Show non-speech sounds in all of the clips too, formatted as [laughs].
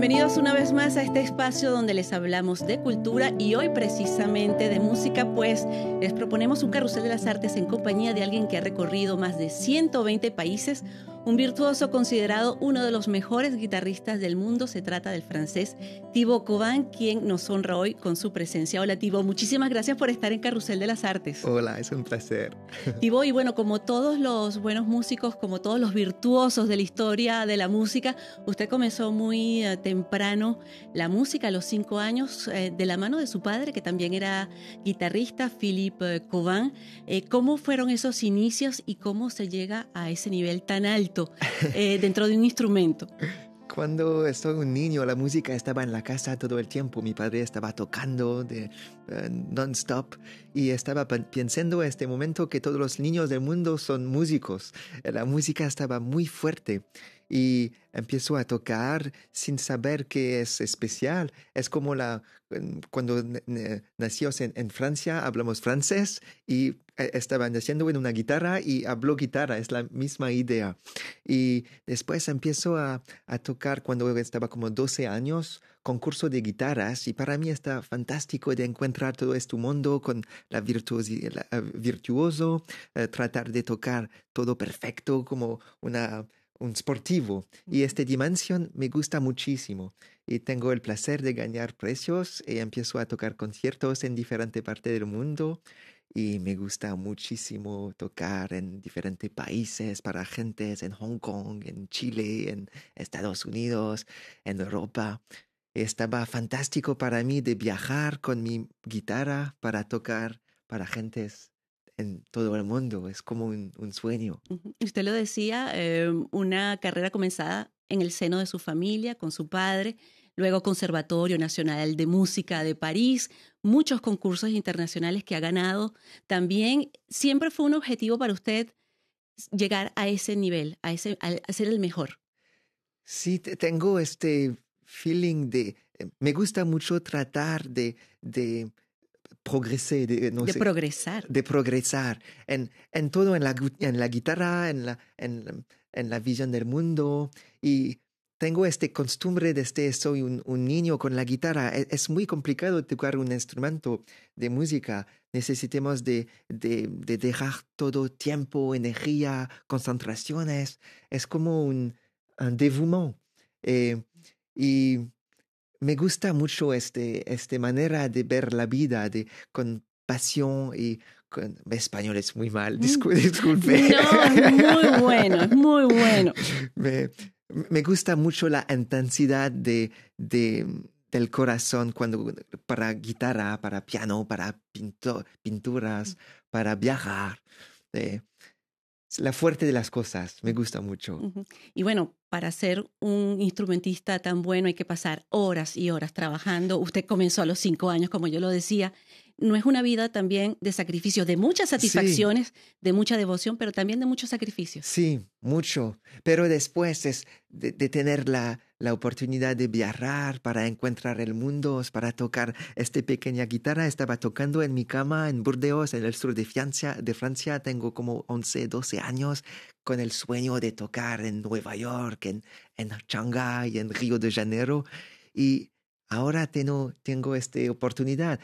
Bienvenidos una vez más a este espacio donde les hablamos de cultura y hoy precisamente de música, pues les proponemos un carrusel de las artes en compañía de alguien que ha recorrido más de 120 países, un virtuoso considerado uno de los mejores guitarristas del mundo. Se trata del francés Thibaut Coban, quien nos honra hoy con su presencia. Hola Thibaut, muchísimas gracias por estar en Carrusel de las Artes. Hola, es un placer. [laughs] Thibaut, y bueno, como todos los buenos músicos, como todos los virtuosos de la historia de la música, usted comenzó muy eh, temprano la música a los cinco años eh, de la mano de su padre, que también era guitarrista, Philippe Coban. Eh, ¿Cómo fueron esos inicios y cómo se llega a ese nivel tan alto eh, dentro de un instrumento? Cuando estoy un niño, la música estaba en la casa todo el tiempo. Mi padre estaba tocando de eh, non-stop y estaba pensando en este momento que todos los niños del mundo son músicos. La música estaba muy fuerte y empiezo a tocar sin saber que es especial. Es como la cuando nació en, en, Francia hablamos francés y eh, estaba naciendo en una guitarra y habló guitarra, es la misma idea. Y después empiezo a, a tocar cuando estaba como 12 años, concurso de guitarras y para mí está fantástico de encontrar todo este mundo con la, la virtuoso, eh, tratar de tocar todo perfecto como una un sportivo. Y esta dimensión me gusta muchísimo. Y tengo el placer de ganar precios. Y empiezo a tocar conciertos en diferentes partes del mundo. Y me gusta muchísimo tocar en diferentes países para gentes en Hong Kong, en Chile, en Estados Unidos, en Europa. Estaba fantástico para mí de viajar con mi guitarra para tocar para gentes en todo el mundo. Es como un, sueño. Usted lo decía, em, una carrera comenzada en el seno de su familia, con su padre, luego Conservatorio Nacional de Música de París, muchos concursos internacionales que ha ganado. También siempre fue un objetivo para usted llegar a ese nivel, a, ese, a ser el mejor. Sí, tengo este feeling de, eh, me gusta mucho tratar de, de De, de progresar. De progresar en, en todo, en la, en la guitarra, en la, en, en, la visión del mundo. Y tengo esta costumbre desde soy un, un niño con la guitarra. Es, es, muy complicado tocar un instrumento de música. Necesitamos de, de, de dejar todo tiempo, energía, concentraciones. Es como un, un. Eh, y me gusta mucho este, esta manera de ver la vida de, con pasión y con, español es muy mal, [laughs] mm. disculpe. No, muy bueno, muy bueno. [laughs] Me, me gusta mucho la intensidad de, de, del corazón cuando para guitarra, para piano, para pinto, pinturas, para viajar. Eh, la fuerte de las cosas, me gusta mucho. Y bueno, para ser un instrumentista tan bueno hay que pasar horas y horas trabajando. Usted comenzó a los cinco años, como yo lo decía. No es una vida también de sacrificios, de muchas satisfacciones, de mucha devoción, pero también de muchos sacrificios. Sí, mucho. Pero después es de, tener la, la oportunidad de viajar para encontrar el mundo, para tocar esta pequeña guitarra. Estaba tocando en mi cama en Burdeos, en el sur de Francia. De Francia. Tengo como 11, 12 años con el sueño de tocar en Nueva York, en, en Shanghai, en Río de Janeiro. Y ahora tengo, tengo esta oportunidad.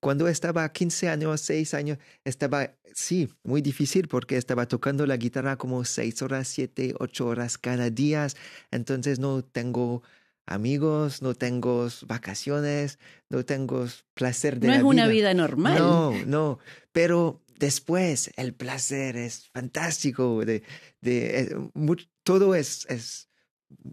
Cuando estaba 15 años, 6 años, estaba, sí, muy difícil porque estaba tocando la guitarra como 6 horas, 7, 8 horas cada día. Entonces no tengo amigos, no tengo vacaciones, no tengo placer de no la vida. No es una vida normal. No, no, pero después el placer es fantástico, de, de, eh, todo es, es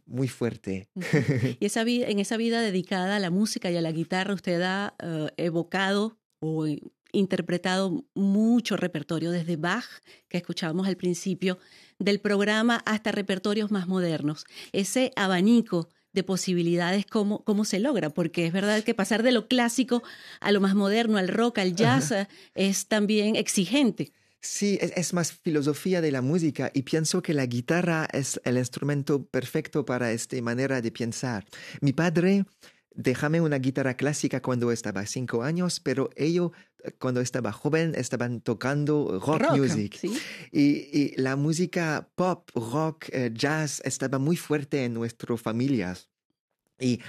muy fuerte. [laughs] Y esa vida, en esa vida dedicada a la música y a la guitarra, usted ha eh, evocado o interpretado mucho repertorio, desde Bach, que escuchábamos al principio del programa hasta repertorios más modernos. Ese abanico de posibilidades, ¿cómo, cómo se logra? Porque es verdad que pasar de lo clásico a lo más moderno, al rock, al jazz, es también exigente. Sí, es, más filosofía de la música y pienso que la guitarra es el instrumento perfecto para esta manera de pensar. Mi padre déjame una guitarra clásica cuando estaba cinco años, pero ellos cuando estaba joven estaban tocando rock, music. Y, la música pop, rock, eh, jazz estaba muy fuerte en nuestras familias. Y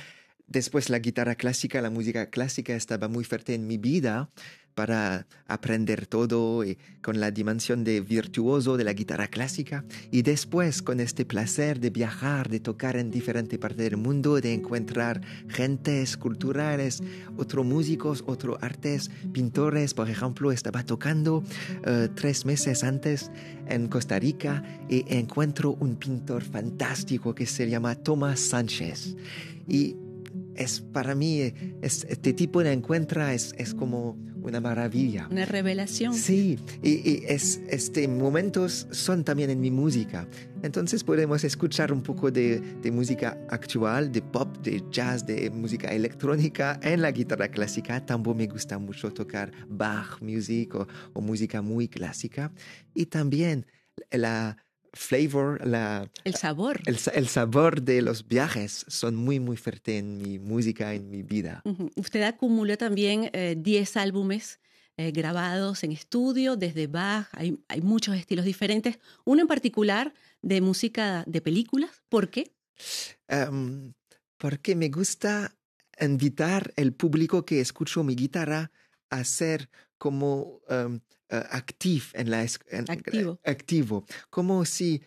después la guitarra clásica, la música clásica estaba muy fuerte en mi vida para aprender todo y con la dimensión de virtuoso de la guitarra clásica y después con este placer de viajar, de tocar en diferentes partes del mundo, de encontrar gentes culturales, otros músicos, otros artes, pintores. Por ejemplo, estaba tocando eh, tres meses antes en Costa Rica y encuentro un pintor fantástico que se llama Tomás Sánchez. Y es para mí, este tipo de encuentro es, es como una maravilla. Una revelación. Sí, y, es, este momentos son también en mi música. Entonces podemos escuchar un poco de, de, música actual, de pop, de jazz, de música electrónica en la guitarra clásica. También me gusta mucho tocar Bach music o, o música muy clásica. Y también la flavor, la, el sabor. El, el, sabor de los viajes son muy, muy fuerte en mi música, en mi vida. Usted acumuló también 10 eh, álbumes eh, grabados en estudio, desde Bach, hay, hay, muchos estilos diferentes. Uno en particular de música de películas. ¿Por qué? Um, porque me gusta invitar el público que escucho mi guitarra a ser como um, uh, en la activo. activo. Como si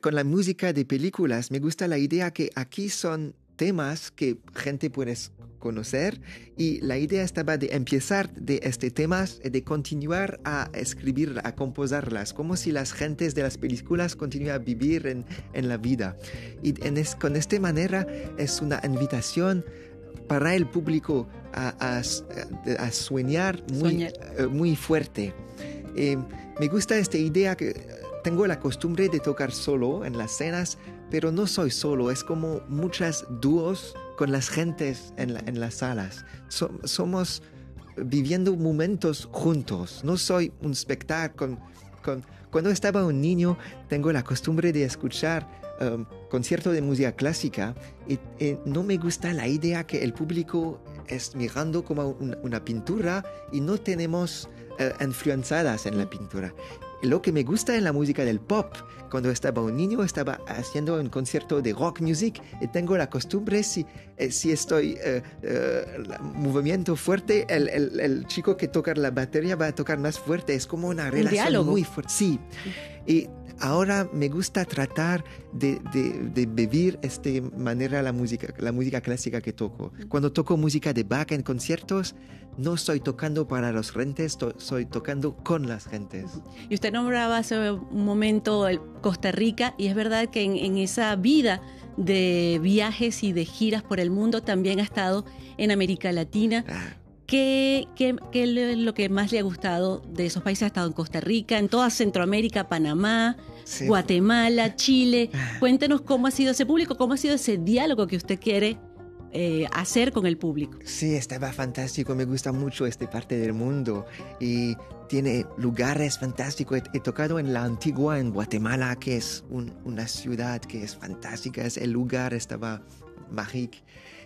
con la música de películas me gusta la idea que aquí son temas que gente puede conocer y la idea estaba de empezar de este temas y de continuar a escribir, a composarlas, como si las gentes de las películas continúan a vivir en, en la vida. Y en es, con esta manera es una invitación para el público a, a, soñar muy, eh, muy fuerte. Eh, me gusta esta idea que tengo la costumbre de tocar solo en las cenas, pero no soy solo, es como muchas dúos con las gentes en, en las salas. somos viviendo momentos juntos, no soy un espectáculo. Con, cuando estaba un niño, tengo la costumbre de escuchar um, concierto de música clásica y, no me gusta la idea que el público es mirando como una pintura y no tenemos uh, influenciadas en la pintura. Lo que me gusta en la música del pop, cuando estaba un niño, estaba haciendo un concierto de rock music y tengo la costumbre, si, eh, si estoy uh, uh, movimiento fuerte, el, el, el, chico que toca la batería va a tocar más fuerte. Es como una relación muy fuerte. Sí. Y ahora me gusta tratar de, de, vivir de esta manera la música, la música clásica que toco. Cuando toco música de Bach en conciertos, no estoy tocando para los gentes, estoy tocando con las gentes. Y usted nombraba hace un momento Costa Rica y es verdad que en, esa vida de viajes y de giras por el mundo también ha estado en América Latina. Ah. ¿Qué, qué, qué, es lo que más le ha gustado de esos países? Ha estado en Costa Rica, en toda Centroamérica, Panamá, Guatemala, Chile. Ah. Cuéntenos cómo ha sido ese público, cómo ha sido ese diálogo que usted quiere eh, hacer con el público. Sí, estaba fantástico, me gusta mucho esta parte del mundo y tiene lugares fantásticos. He, tocado en la antigua, en Guatemala, que es una ciudad que es fantástica, es el lugar estaba mágico.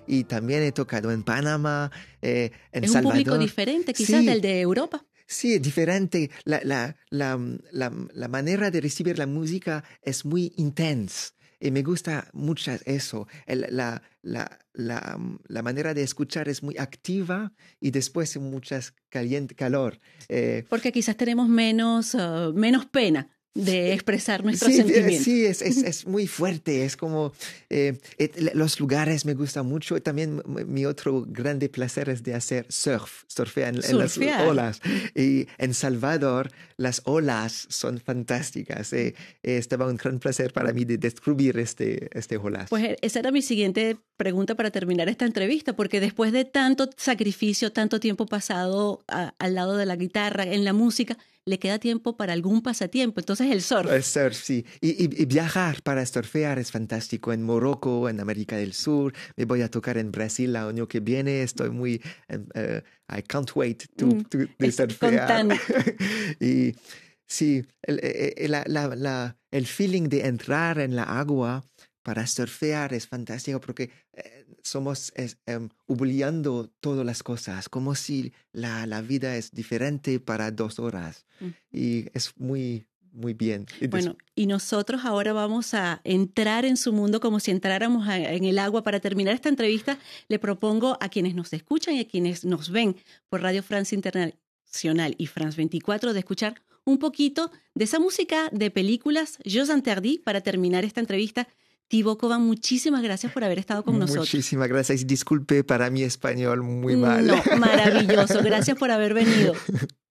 Y también he tocado en Panamá, eh, en Salvador. Es un público diferente quizás del de Europa. Sí, es diferente. La, la, la, la, manera de recibir la música es muy intensa. Y me gusta mucho eso. la, la, la, la, manera de escuchar es muy activa y después muchas caliente, calor. Eh, Porque quizás tenemos menos, uh, menos pena de expresar nuestros sentimientos. Sí, es, es, es, muy fuerte, es como eh, los lugares me gustan mucho. También mi otro grande placer es de hacer surf, surfear en, las olas. Y en Salvador las olas son fantásticas. Eh, estaba un gran placer para mí de descubrir este, este olas. Pues eh, esa era mi siguiente pregunta para terminar esta entrevista, porque después de tanto sacrificio, tanto tiempo pasado al lado de la guitarra, en la música, le queda tiempo para algún pasatiempo. Entonces el surf. El surf, sí. Y, y, viajar para surfear es fantástico. En Morocco, en América del Sur. Me voy a tocar en Brasil el año que viene. Estoy muy... Uh, I can't wait to, mm, to, surfear. [laughs] y sí, el, eh, eh, la, la, la, el feeling de entrar en la agua para surfear es fantástico porque eh, somos es, em, todas las cosas, como si la, la, vida es diferente para dos horas. Y es muy, muy bien. bueno, y nosotros ahora vamos a entrar en su mundo como si entráramos en el agua. Para terminar esta entrevista, le propongo a quienes nos escuchan y a quienes nos ven por Radio Francia Internacional y France 24 de escuchar un poquito de esa música de películas Jeux Interdits para terminar esta entrevista Coban, muchísimas gracias por haber estado con nosotros. Muchísimas gracias. Disculpe para mi español muy mal. No, maravilloso. Gracias por haber venido. [laughs]